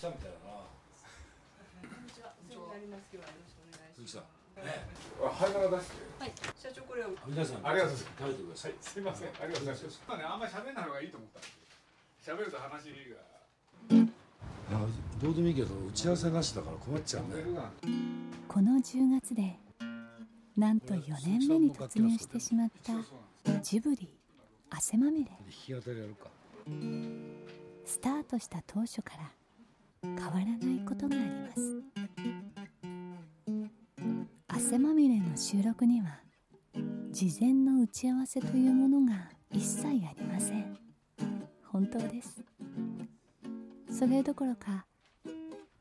来たみたいだな。鈴木さん。灰皿出してはい、社長これを皆さん。ありがとうございます食べてください。すいません。ありがとうございます。まあねあんまり喋んない方がいいと思ったんです。よ喋ると話が。あどうでもいいけど打ち合わせなしだから困っちゃうねこの10月でなんと4年目に突入してしまったジブリ汗まみれ。弾き語りやるかスタートした当初から変わらないことがあります。汗まみれの収録には事前の打ち合わせというものが一切ありません。本当です。それどころか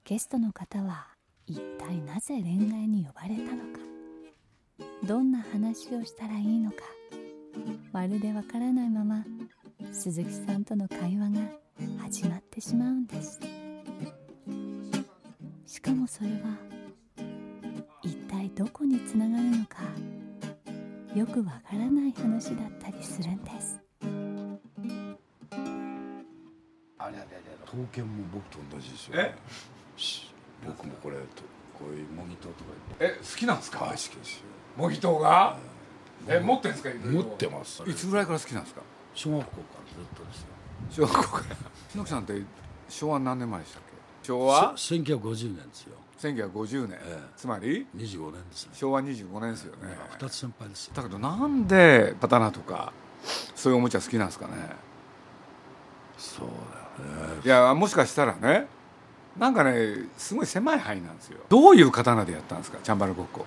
ゲストの方は一体なぜ恋愛に呼ばれたのか。どんな話をしたらいいのか。まるでわからないまま鈴木さんとの会話が始まってしまうんです。しかもそれは一体どこにつながるのかよくわからない話だったりするんです。あれあれあれ。刀剣も僕と同じですよえ？し僕もこれとこういうモニターとかえ好きなんですか？大好きですよ。模擬刀が？え持ってんですか？持ってます。いつぐらいから好きなんです。か小学校からずっとですよ。小学校から。篠木さんって昭和何年前でしたっけ？昭和？せ1950年ですよ。1950年、ええ。つまり？25年ですね。昭和25年ですよね。二つ先輩ですよ。だけどなんで刀とかそういうおもちゃ好きなんですかね？そうだよね。いやもしかしたらねなんかねすごい狭い範囲なんですよ。どういう刀でやったんですか？チャンバラごっこ。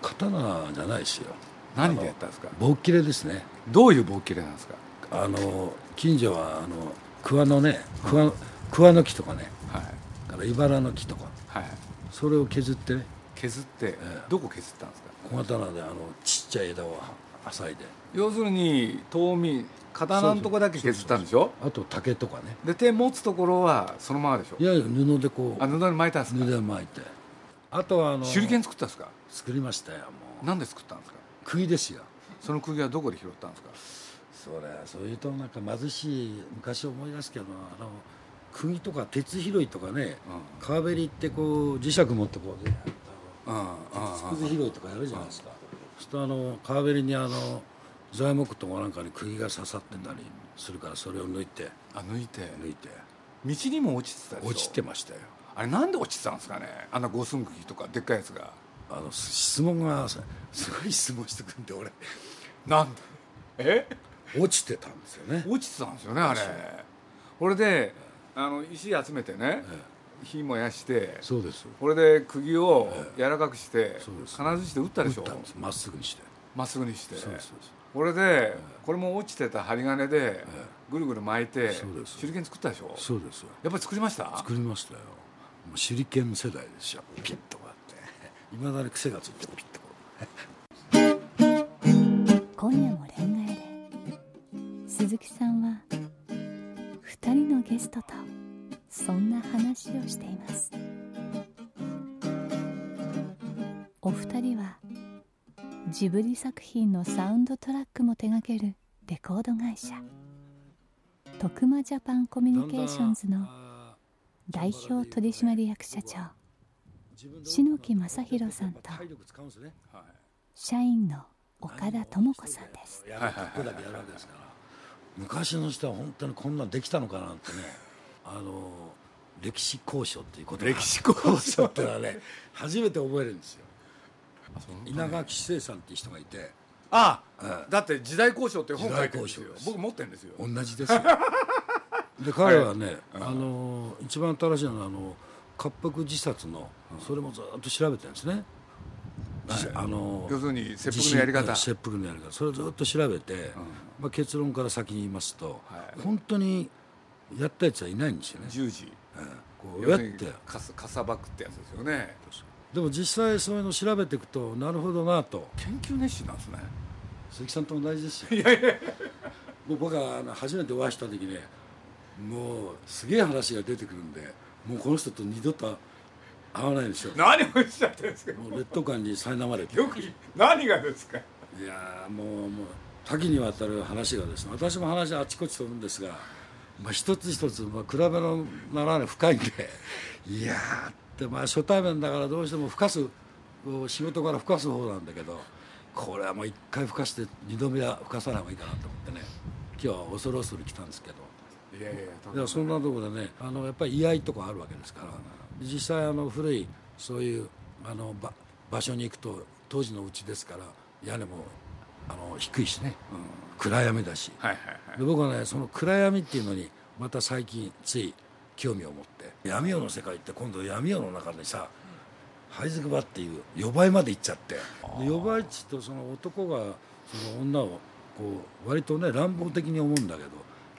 刀じゃないですよ。何でやったんですか？棒切れですね。どういう棒切れなんですか？あの近所はあの桑のね桑桑の木とかね。はい。から茨の木とか。はい。それを削ってね。削って、えどこ削ったんですか？小刀であのちっちゃい枝を挟いで要するに遠見刀のとこだけ削ったんでしょ？あと竹とかね。で手持つところはそのままでしょ？いやいや布でこう。あ布に巻いたんですか？布で巻いて。あとはあの手裏剣作ったんですか？作りましたよもう。なんで作ったんですか？釘ですよ。その釘はどこで拾ったんですか？それそういうとなんか貧しい昔思い出すけどあの釘とか鉄拾いとかね川べりってこう磁石持ってこうね。うんうん鉄くず拾いとかやるじゃないですか。そうするとあの川べりにあの材木とかなんかに釘が刺さってたりするからそれを抜いて。あ抜いて。抜いて。道にも落ちてたでしょ？落ちてましたよ。あれなんで落ちてたんですかね？あんな五寸釘とかでっかいやつが。あの質問がすすごい質問してくるんで俺。なんで？え？落ちてたんですよね。落ちてたんですよねあれ。これであの石集めてねえ火燃やしてそうです。これで釘を柔らかくしてそうです。金槌で打ったでしょ？打ったんです。まっすぐにして。まっすぐにして。そうですそうです。これでこれも落ちてた針金でえぐるぐる巻いてそうです。手裏剣作ったでしょ？そうですよ。やっぱり作りました？作りましたよ。もう手裏剣世代ですよ。ピッとこうやって。いまだに癖がついてピッとこう。今夜も恋愛で。鈴木さんは2人のゲストとそんな話をしています。お二人はジブリ作品のサウンドトラックも手掛けるレコード会社徳間ジャパンコミュニケーションズのあ代表取締役社長篠木正弘さんと社員の岡田智子さんです。やることだけやるわけですから昔の人は本当にこんなんできたのかなんてね。あの歴史交渉っていうこと歴史交渉。ってのはね初めて覚えるんですよ。稲垣志生さんっていう人がいて。あええ。だって時代交渉って本書いてるんですよ。僕持ってるんですよ。同じですよ。で 彼はね、あの一番新しいのはあの滑腹自殺のそれもずっと調べてるんですね、あの要するに切腹のやり方。切腹のやり方。それをずっと調べて、まあ、結論から先に言いますと、はい。本当にやったやつはいないんですよね、十字ええこうやって。かすかさばくってやつですよね。でも実際そういうのを調べていくとなるほどなと。研究熱心なんですね。鈴木さんと同じですよ。いやいや。もう僕はあの初めてお会いした時ねもうすげえ話が出てくるんでもうこの人と二度と会わないでしょ。何をおっしゃってるんですか。もう劣等感に苛まれて。よく何がですか。いやーもうもう多岐にわたる話がですね。私も話はあちこち飛ぶんですが、まあ、一つ一つ、まあ、比べのならない深いんで いやーってまあ初対面だからどうしても吹かす仕事から吹かす方なんだけどこれはもう一回吹かして二度目は吹かさない方がいいかなと思ってね。今日は恐る恐る来たんですけど。いやいやいやそんなところでねあのやっぱり居合とかあるわけですから実際あの古いそういうあの場場所に行くと当時の家ですから屋根もあの低いしね、暗闇だし。はいはいはい。で僕はねその暗闇っていうのにまた最近つい興味を持って。闇夜の世界って今度闇夜の中でさ灰づくばっていう予売まで行っちゃって。で予売地とその男がその女をこう割とね乱暴的に思うんだけど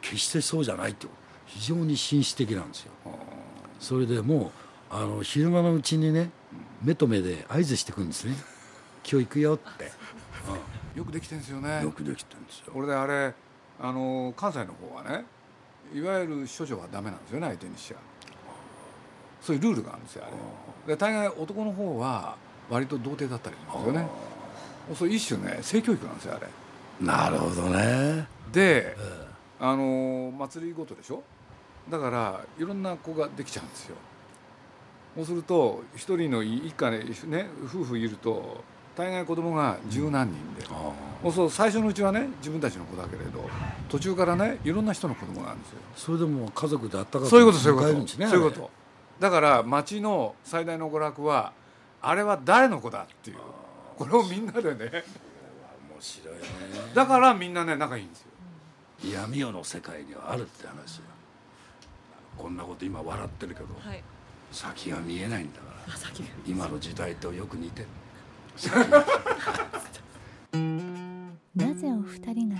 決してそうじゃないって非常に紳士的なんですよ。それでもうあの昼間のうちにね目と目で合図してくるんですね。今日行くよって、よくできてるんですようんね。よくできてるんですよ。これであれあの関西の方はねいわゆる処女はダメなんですよね相手にしちゃ。そういうルールがあるんですよあれ。で大概男の方は割と童貞だったりするんですよね。そう一種ね性教育なんですよあれ。なるほどね。で、あの祭りごとでしょ？だからいろんな子ができちゃうんですよそうすると一人の一家ねね夫婦いると大概子供が十何人で、そうそう最初のうちはね自分たちの子だけれど途中からねいろんな人の子供なんですよ。それでも家族であったかくそういうことそういうこと。そういうこと。だから町の最大の娯楽はあれは誰の子だっていう。これをみんなでね。面白いね。だからみんなね仲いいんですよ。闇夜の世界にはあるって話よ。こんなこと今笑ってるけど、はい。先が見えないんだから。今の時代とよく似てる。なぜお二人が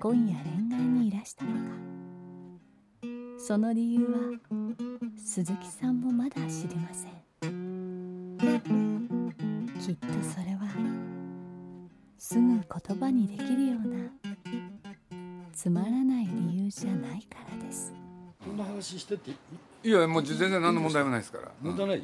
今夜恋愛にいらしたのか。その理由は鈴木さんもまだ知りません。きっとそれはすぐ言葉にできるようなつまらない理由じゃないからです。こんな話してていいやもう全然何の問題もないですから。問題ない、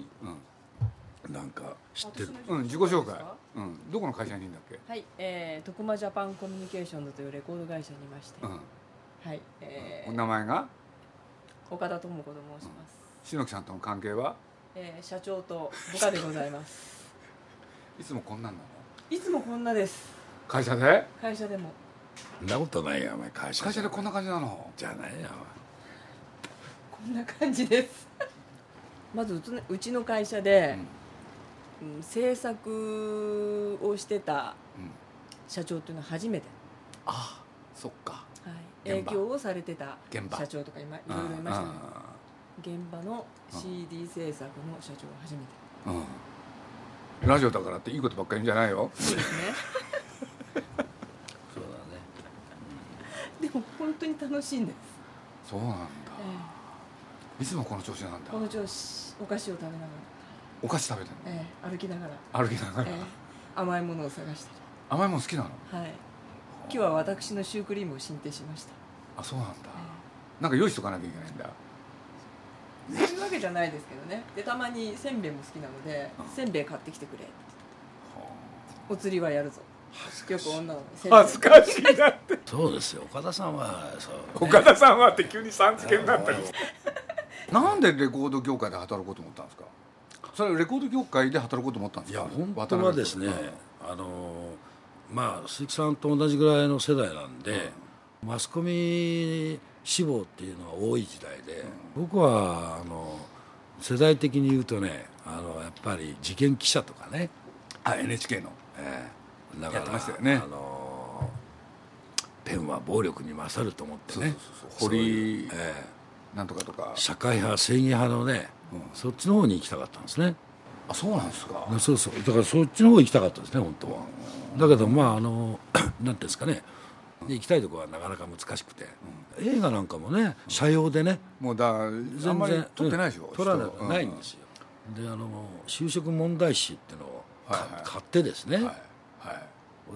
うん。なんか知ってる。うん、自己紹介、うん、どこの会社にいるんだっけ、はい、えー、徳間ジャパンコミュニケーションズというレコード会社にいまして、うん、はい、えおー、名前が？岡田智子と申します。篠木さんとの関係は？えー、社長と部下でございます。いつもこんなんなの？いつもこんなです。会社で？会社でも。そんなことないよお前会社会社でこんな感じなの？じゃないよこんな感じです。まずうちの会社で、うん、制作をしてたうん、うん、社長っていうのは初めて。あそっか。はい、営現場。業をされてた現場。社長とか今いろいろいましたね。あ現場の CD 制作の社長が初めて。あうん。ラジオだからっていいことばっかり言うんじゃないよ。そうですね。そうだね。でも本当に楽しいんです。そうなんだ。えいつもこの調子なんだ。えこの調子お菓子を食べながお菓子食べてんの？ら、ええ歩きながら、歩きながら、ええ甘いものを探した甘いもの好きなの？り、はい。今日は私のシュークリームを進呈しました。あそうなんだ。えなんか用意しとかなきゃいけないんだ。えそういうわけじゃないですけどね。でたまにせんべいも好きなのでうん、せんべい買ってきてくれ。お釣りはやるぞ。よく女の恥ずかしい。なってそうですよ。岡田さんはそう、岡田さんはって急にさん付けになったりなんでレコード業界で働こうと思ったんですか？それレコード業界で働こうと思ったんですか？いや本当はですねあのまあ鈴木さんと同じぐらいの世代なんで、マスコミ志望っていうのが多い時代で、僕はあの世代的に言うとねあのやっぱり事件記者とかね、あ NHK の。ええだからやってましたよね。あのペンは暴力に勝ると思ってね堀えなんとかとか。社会派正義派のね、そっちの方に行きたかったんですね。あそうなんですか。そうそう。だからそっちの方行きたかったですね本当は。だけどまああの なんていうんですかね。行きたいところはなかなか難しくて、映画なんかもね社用でね。もうだあんまり撮ってないでしょ、うん。撮らない人ないんですよ。であの就職問題誌っていうのをかはいはい。買ってですね、はいは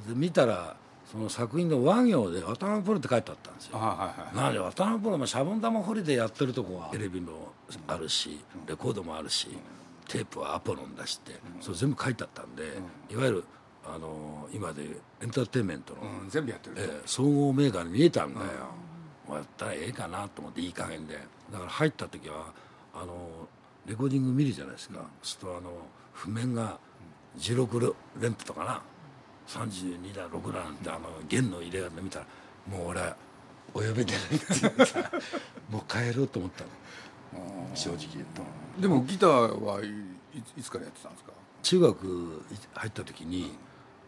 い。で見たらその作品の和行で「渡辺プロ」って書いてあったんですよ。あはいはいなんで渡辺プロもシャボン玉掘りでやってるとこはテレビもあるしレコードもあるしテープはアポロン出してそれ全部書いてあったんでいわゆるあの今でエンターテインメントの、うん、全部やってる、ええ総合メーカーに見えたんだよ、やったらええかなと思っていい加減で。だから入った時はあのレコーディング見るじゃないですか、そうするとあの譜面が16連符とかな32だ6だなんてあの弦の入れ方見たらもう俺お呼びでないってさもう帰ろうと思ったの。正直言うと。でもギターはいつからやってたんですか？中学入った時に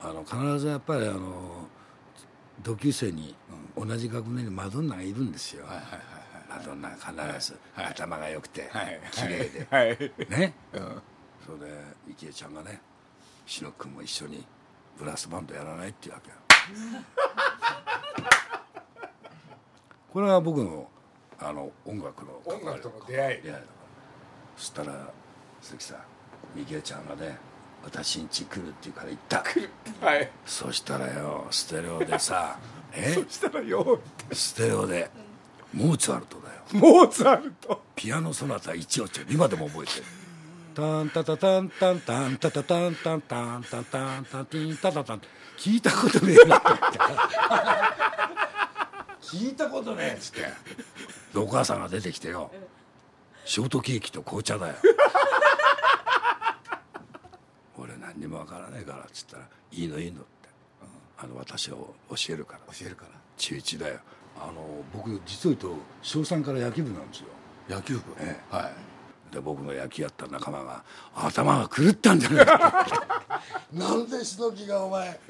あの必ずやっぱりあの同級生に同じ学年にマドンナがいるんですよ、マドンナが必ず。はい頭が良くてはい綺麗で。はいね。うん。それで幸恵ちゃんがね志野君も一緒にブラスバンドやらないっていうわけよ これは僕のあの音楽の音楽との出会い。出会い。だからそしたら鈴木さん幸恵ちゃんがね私ん家来るって言うから行った。はい。そしたらよステレオでさ え？そしたらよステレオでモーツァルトだよ。モーツァルト。ピアノソナタ一応今でも覚えてるタンタタタンタンタンタタタンタンタンタンタンタンティンタタタン聞いたことねえなって聞いたことねえっつってお母さんが出てきてよショートケーキと紅茶だよ俺何にもわからねえからっつったら「いいのいいの」って、あの私を教えるから教えるから中1だよあの僕実を言うと小3から野球部なんですよ野球部ええはいで僕の野球やった仲間が頭が狂ったんじゃないか なんでしのぎがお前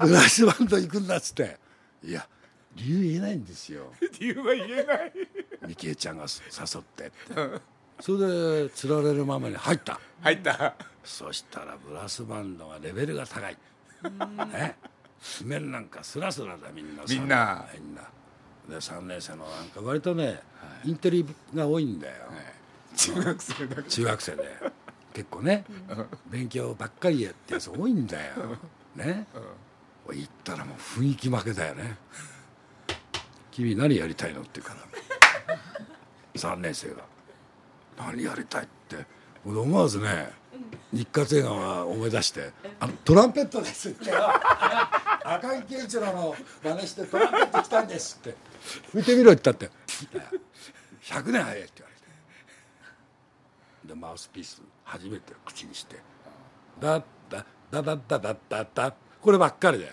ブラスバンド行くんだっつって。いや理由言えないんですよ。理由は言えない。みきえちゃんが誘ってって。それでつられるままに入った。入った。そしたらブラスバンドがレベルが高い。ね。譜面なんかスラスラだみんな。みんな。みんな。で3年生のなんか割とね、インテリが多いんだよ、中学生だ中学生で結構ね。勉強ばっかりやってやつ多いんだよ。ね、俺行ったらもう雰囲気負けだよね。君何やりたいのって言うから。3年生が「何やりたい?」って。俺思わずね日活映画は思い出して「あのトランペットです」って。赤井健一郎の真似してトランペット来たんですって。吹いてみろって言ったって「100年早い」って言われて。でマウスピース初めて口にして「バッバババババババこればっかりだよ。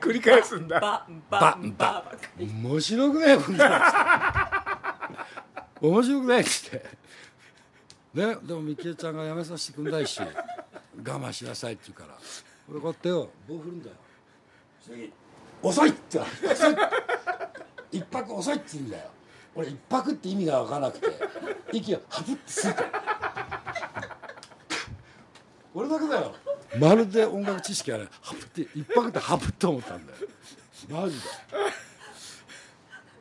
繰り返すんだ。バババンババ面白くない面白くないっつって。ねでもみきえちゃんがやめさせてくんないし我慢しなさいって言うから。俺こうやってよ。棒振るんだよ。次。遅いって言われて。一泊遅いって言うんだよ俺一泊って意味が分からなくて息をハプって吸うと。俺だけだよ。まるで音楽知識がねハプって一泊ってハプって思ったんだよ。マジで。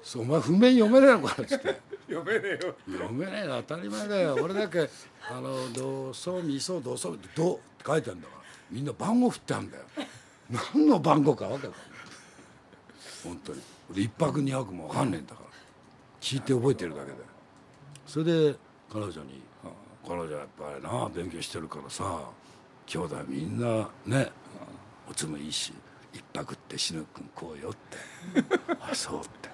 そうお前譜面読めねえのかっつって読めねえよ。読めねえの当たり前だよ。俺だけあのドソミソドソドって書いてあるんだから。みんな番号振ってあるんだよ。何の番号か分かんない。本当に。俺一泊二泊も分かんねえんだから聞いて覚えてるだけで。それで彼女に「彼女はやっぱりな勉強してるからさ兄弟みんなねおつもいいし一泊って死ぬ君こうよ」って「あそう」って。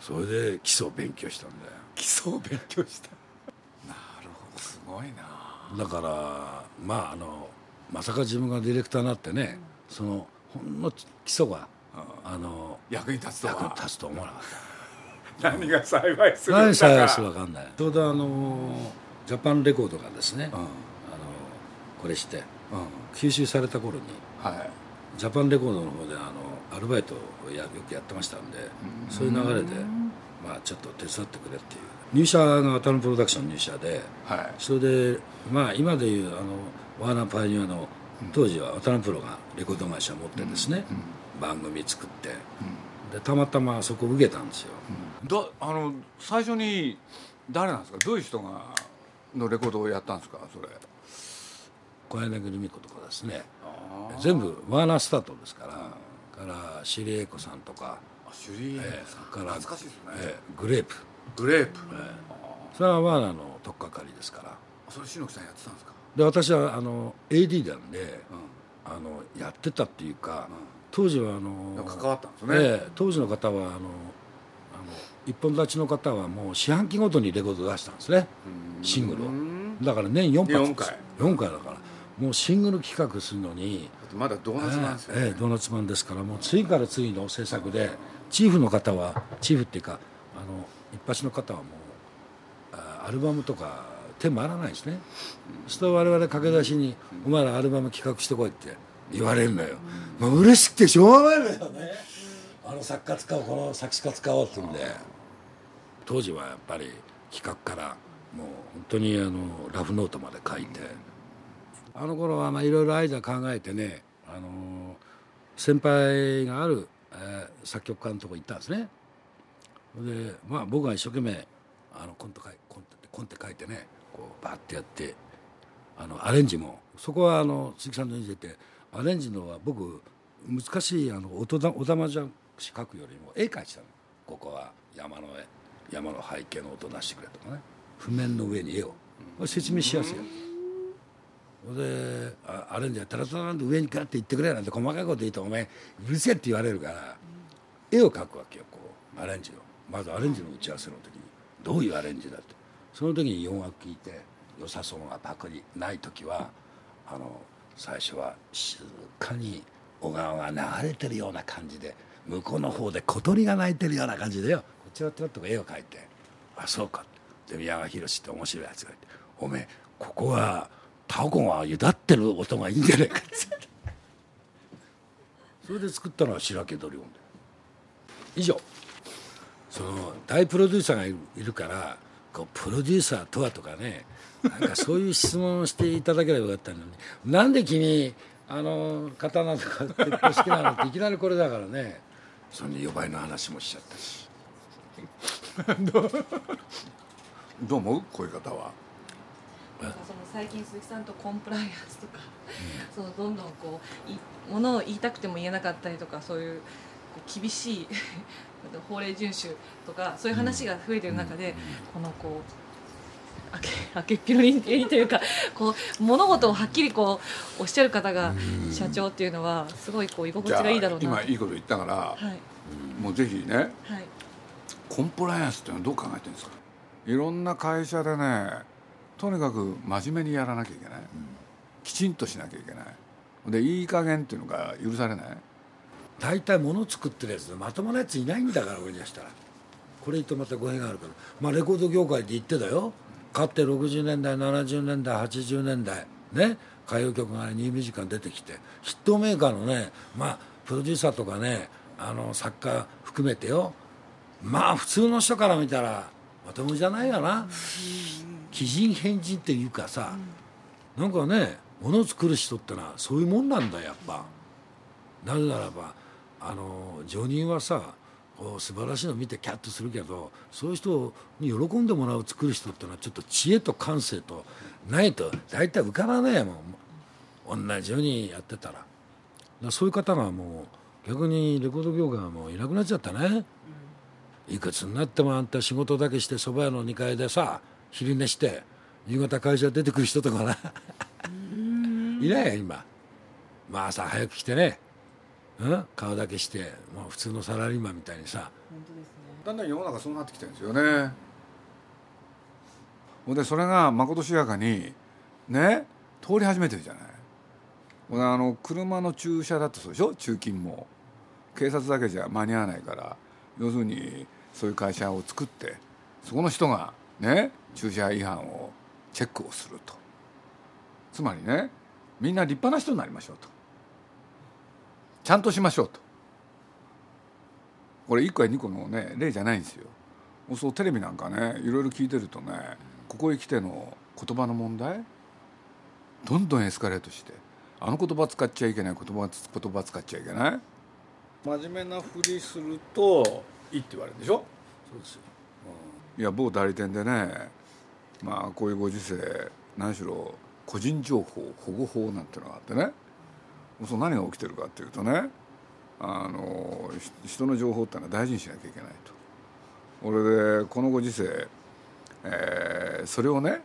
それで基礎を勉強したんだよ。基礎を勉強した。なるほどすごいな。だからまああのまさか自分がディレクターになってね、そのほんの基礎が、あの役に立つとは。役に立つと思わなかっ何が幸いすたる何さえするか分かんない。ちょうどあのジャパンレコードがですね、うん。あのこれしてうん。吸収された頃にはい。ジャパンレコードの方であのアルバイトをやよくやってましたんで、そういう流れでまあ、ちょっと手伝ってくれっていう。入社が渡辺プロダクション入社ではい。それでまあ今でいうあのワーナーパイニアの当時は渡辺プロがレコード会社持ってですね、番組作って、でたまたまそこ受けたんですよ、だあの最初に誰なんですか？どういう人がのレコードをやったんですか？それ。小柳ルミ子とかですね。全部ワーナースタートですから、からシリエイコさんとか、あシュリーええさん。から懐かしいですね、えーグレープ。グレープ、それはワーナーの取っかかりですから。それ篠木さんやってたんですか？で私はあの AD なんでうあのやってたっていうか、当時はあのん関わったんですね、ええ当時の方はあのあの一本立ちの方はもう四半期ごとにレコード出したんですね。シングルを。うんだから年4発。4回。4回だから。もうシングル企画するのにまだドーナツなんですよ、ね。ええドーナツマンですからもう次から次の制作でチーフの方はチーフっていうかあの一発の方はもうあアルバムとか手回らないですね。そうすると我々駆け出しに「お前らアルバム企画してこい」って言われるのよ、もう嬉しくてしょうがないのよね。あの作家使おうこの作詞家使おうって言うんで。当時はやっぱり企画からもう本当にあのラフノートまで書いて。あの頃はまあいろいろアイデア考えてねあの先輩がある、えー作曲家のとこ行ったんですね。でまあ僕が一生懸命あのコント書いコンテコンテ書いてねこうバーってやってあのアレンジもそこはあの鈴木さんの言っててアレンジのは僕難しいあの音だお玉じゃし書くよりも絵描いてたの。ここは山の絵山の背景の音出してくれとかね。譜面の上に絵を。これ説明しやすいよであアレンジやったらそなんで上にガッて言ってくれなんて細かいこと言うとお前うるせえって言われるから絵を描くわけよこうアレンジをまずアレンジの打ち合わせの時にどういうアレンジだってその時に4枠聞いて良さそうがパクリない時はあの最初は静かに小川が流れてるような感じで向こうの方で小鳥が鳴いてるような感じでよ。こちらちらっと絵を描いて「あそうか」で宮川博って面白いやつがいて「おめえここはタコがゆだってる音がいいんじゃないか」って。それで作ったのは白毛ドリオンで以上。その大プロデューサーがいるからこうプロデューサーとはとかねなんかそういう質問をしていただければよかったのに。なんで君あの刀とか鉄砲好きなのっていきなりこれだからね。その予売の話もしちゃったし。どう？思う？こういう方は。なんかその最近鈴木さんとコンプライアンスとか、そのどんどんこういものを言いたくても言えなかったりとかそういう厳しい 法令遵守とかそういう話が増えてる中で、このこうあけあけっぴろにというか こう物事をはっきりこうおっしゃる方が社長っていうのはすごいこう居心地がいいだろうな。今いいこと言ったから、はい。もうぜひねはい。コンプライアンスっていうのはどう考えてるんですか？いろんな会社でねとにかく真面目にやらなきゃいけない、きちんとしなきゃいけない。でいい加減っていうのが許されない大体物作ってるやつまともなやついないんだから俺にしたら。これ言うとまた語弊があるからまあレコード業界で言ってたよ。かって60年代70年代80年代ね歌謡曲がニューミュージカル出てきて。ヒットメーカーのねまあプロデューサーとかねあの作家含めてよ。まあ普通の人から見たらまともじゃないよな。奇人変人っていうかさ、なんかね物を作る人ってのはそういうもんなんだやっぱ。なぜならばあの常人はさこう素晴らしいの見てキャッとするけどそういう人に喜んでもらう作る人ってのはちょっと知恵と感性とないと大体浮かばないもん。同じようにやってたら。らそういう方がもう逆にレコード業界はもういなくなっちゃったね、いくつになってもあんた仕事だけして蕎麦屋の2階でさ昼寝して夕方会社出てくる人とかな。いないよ今。まあ朝早く来てねうん、顔だけしてもう普通のサラリーマンみたいにさ。本当ですね。だんだん世の中そうなってきてるんですよね。ほんでそれがまことしやかにね通り始めてるじゃない。ほんであの車の駐車だとそうでしょ？中勤も。警察だけじゃ間に合わないから。要するにそういう会社を作ってそこの人がね駐車違反をチェックをすると。つまりねみんな立派な人になりましょうとちゃんとしましょうと。これ1個や2個のね例じゃないんですよ。そうテレビなんかねいろいろ聞いてるとねここへ来ての言葉の問題どんどんエスカレートしてあの言葉使っちゃいけない言葉言葉使っちゃいけない。真面目なふりするといいって言われるでしょ？そうですよ。いや某代理店でねまあこういうご時世何しろ個人情報保護法なんてのがあってねその何が起きてるかっていうとねあの人の情報ってのは大事にしなきゃいけないと。俺でこのご時世、えー、それをね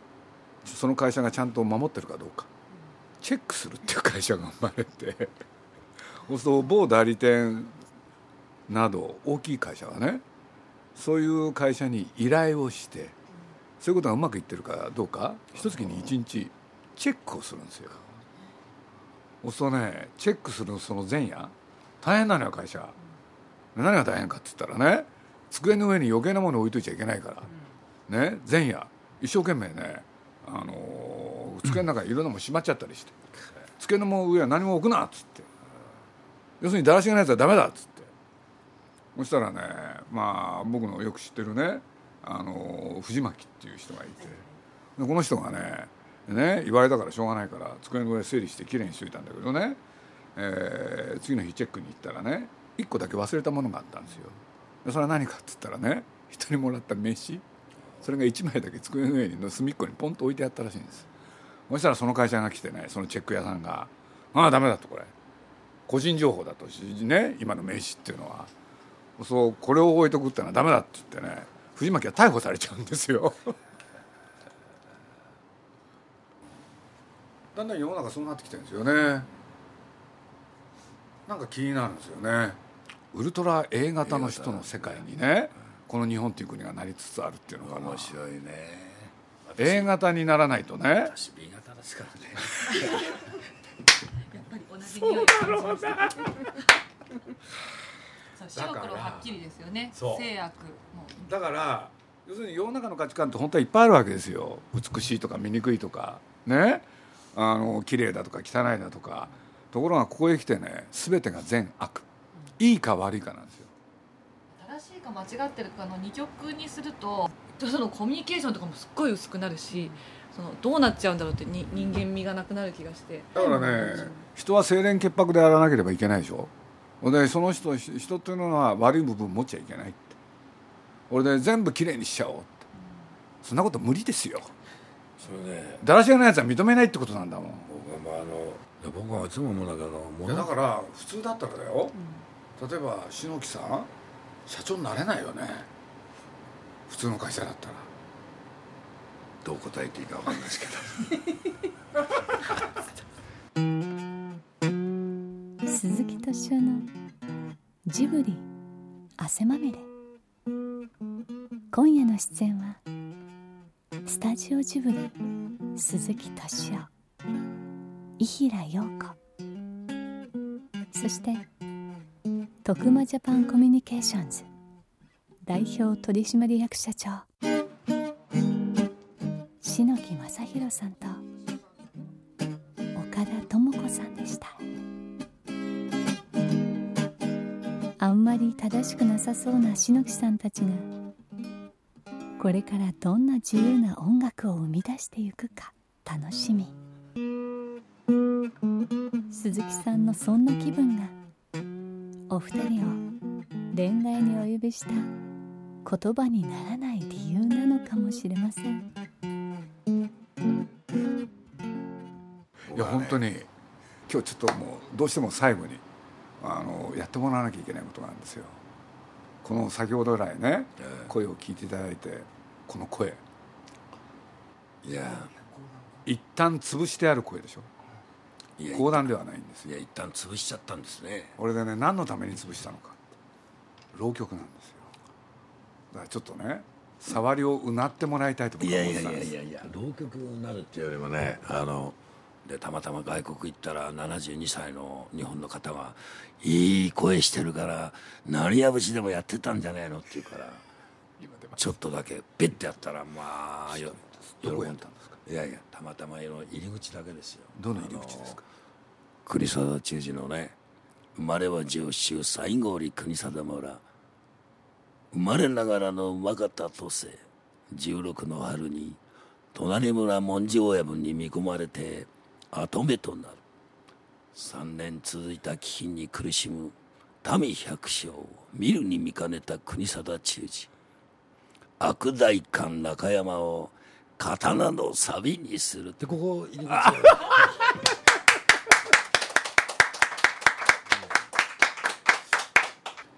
その会社がちゃんと守ってるかどうか。チェックするっていう会社が生まれてそうすると某代理店など大きい会社はねそういう会社に依頼をしてそういうことがうまくいってるかどうか一月に1日チェックをするんですよ。そうするとねチェックするその前夜大変なのよ会社。何が大変かって言ったらね机の上に余計なものを置いといちゃいけないから。ね前夜。一生懸命ねあの机の中にいろんなものしまっちゃったりして。机の上は何も置くなっつって。要するにだらしがないやつはダメだっつって。そしたらねまあ僕のよく知ってるねあの藤巻っていう人がいて。この人がねね言われたからしょうがないから机の上整理してきれいにしといたんだけどね、えー、次の日チェックに行ったらね1個だけ忘れたものがあったんですよ。それは何かって言ったらね人にもらった名刺。それが1枚だけ机の上に隅っこにポンと置いてあったらしいんです。そしたらその会社が来てねそのチェック屋さんが「ああダメだ」とこれ。個人情報だとしね今の名刺っていうのは。そうこれを置いとくってのはダメだって言ってね藤巻は逮捕されちゃうんですよ。だんだん世の中そうなってきてるんですよね。なんか気になるんですよね。ウルトラ A 型の人の世界にねこの日本っていう国がなりつつあるっていうのかな面白いね。A 型にならないとね。私 B 型ですからね。やっぱり同じ匂い感じましたそう白黒はっきりですよね。だから要するに世の中の価値観って本当はいっぱいあるわけですよ。美しいとか醜いとか。ねあの綺麗だとか汚いだとかところがここへ来てね全てが善悪。いいか悪いかなんですよ。正しいか間違ってるかの二極にするとそのコミュニケーションとかもすっごい薄くなるしそのどうなっちゃうんだろうってに人間味がなくなる気がして。だからね人は清廉潔白であらなければいけないでしょ。でその人人っていうのは悪い部分持っちゃいけないって。俺で全部きれいにしちゃおうって。そんなこと無理ですよだらしがないやつは認めないってことなんだもん。僕はまああのいや僕はいつも思うんだけどもだから普通だったらだよ、例えば篠木さん社長になれないよね。普通の会社だったら。どう答えていいかわかんないですけど。鈴木敏夫のジブリ汗まみれ。今夜の出演はスタジオジブリ鈴木敏夫伊平陽子。そして徳間ジャパンコミュニケーションズ代表取締役社長篠木正弘さんと岡田智子さんでした。あんまり正しくなさそうな篠木さんたちがこれからどんな自由な音楽を生み出していくか楽しみ。鈴木さんのそんな気分がお二人を恋愛にお呼びした言葉にならない理由なのかもしれません。いや本当に今日ちょっともうどうしても最後にあのやってもらわなきゃいけないことがあるんですよ。この先ほど来ねええ。声を聞いていただいてこの声。いや。一旦潰してある声でしょ？いや講談ではないんですよ。いや一旦潰しちゃったんですね。俺でね何のために潰したのか。浪曲なんですよ。だからちょっとね触りをうなってもらいたいと思ってたんです。やいやいや浪曲になるっていうよりもねあのでたまたま外国行ったら72歳の日本の方が「いい声してるから鳴りやぶちでもやってたんじゃねえの?」って言うからちょっとだけペッてやったらまあよどこやったんですか？いやいやたまたまの入り口だけですよ。どの入り口ですか？国定中治のね生まれは上州西郷里国定村。生まれながらの馬方とせ16の春に隣村文字親分に見込まれて跡目となる。3年続いた飢饉に苦しむ民百姓を見るに見かねた国定忠治悪代官中山を刀の錆にする。ってここ入り口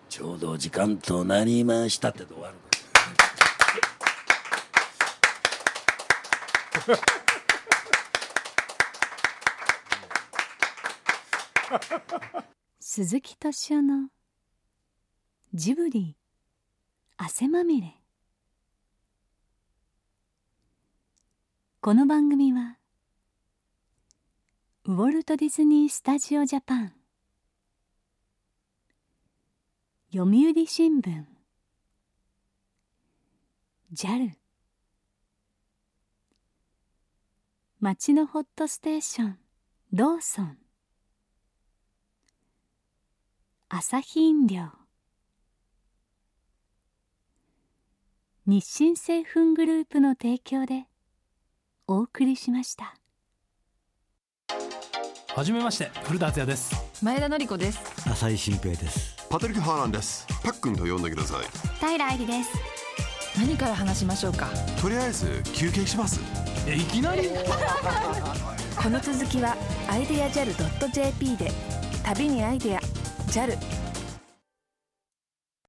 ちょうど時間となりましたって終わる鈴木敏夫のジブリ汗まみれ。この番組はウォルト・ディズニー・スタジオ・ジャパン読売新聞 JAL 町のホットステーションローソン。朝日飲料。日清製粉グループの提供でお送りしました。はじめまして古田敦也です。前田紀子です。浅井新平です。パトリック・ハーランです。パックンと呼んでください。平愛理です。何から話しましょうか？とりあえず休憩します。えいきなり？この続きはアイデア JAL.jp で旅にアイデア JAL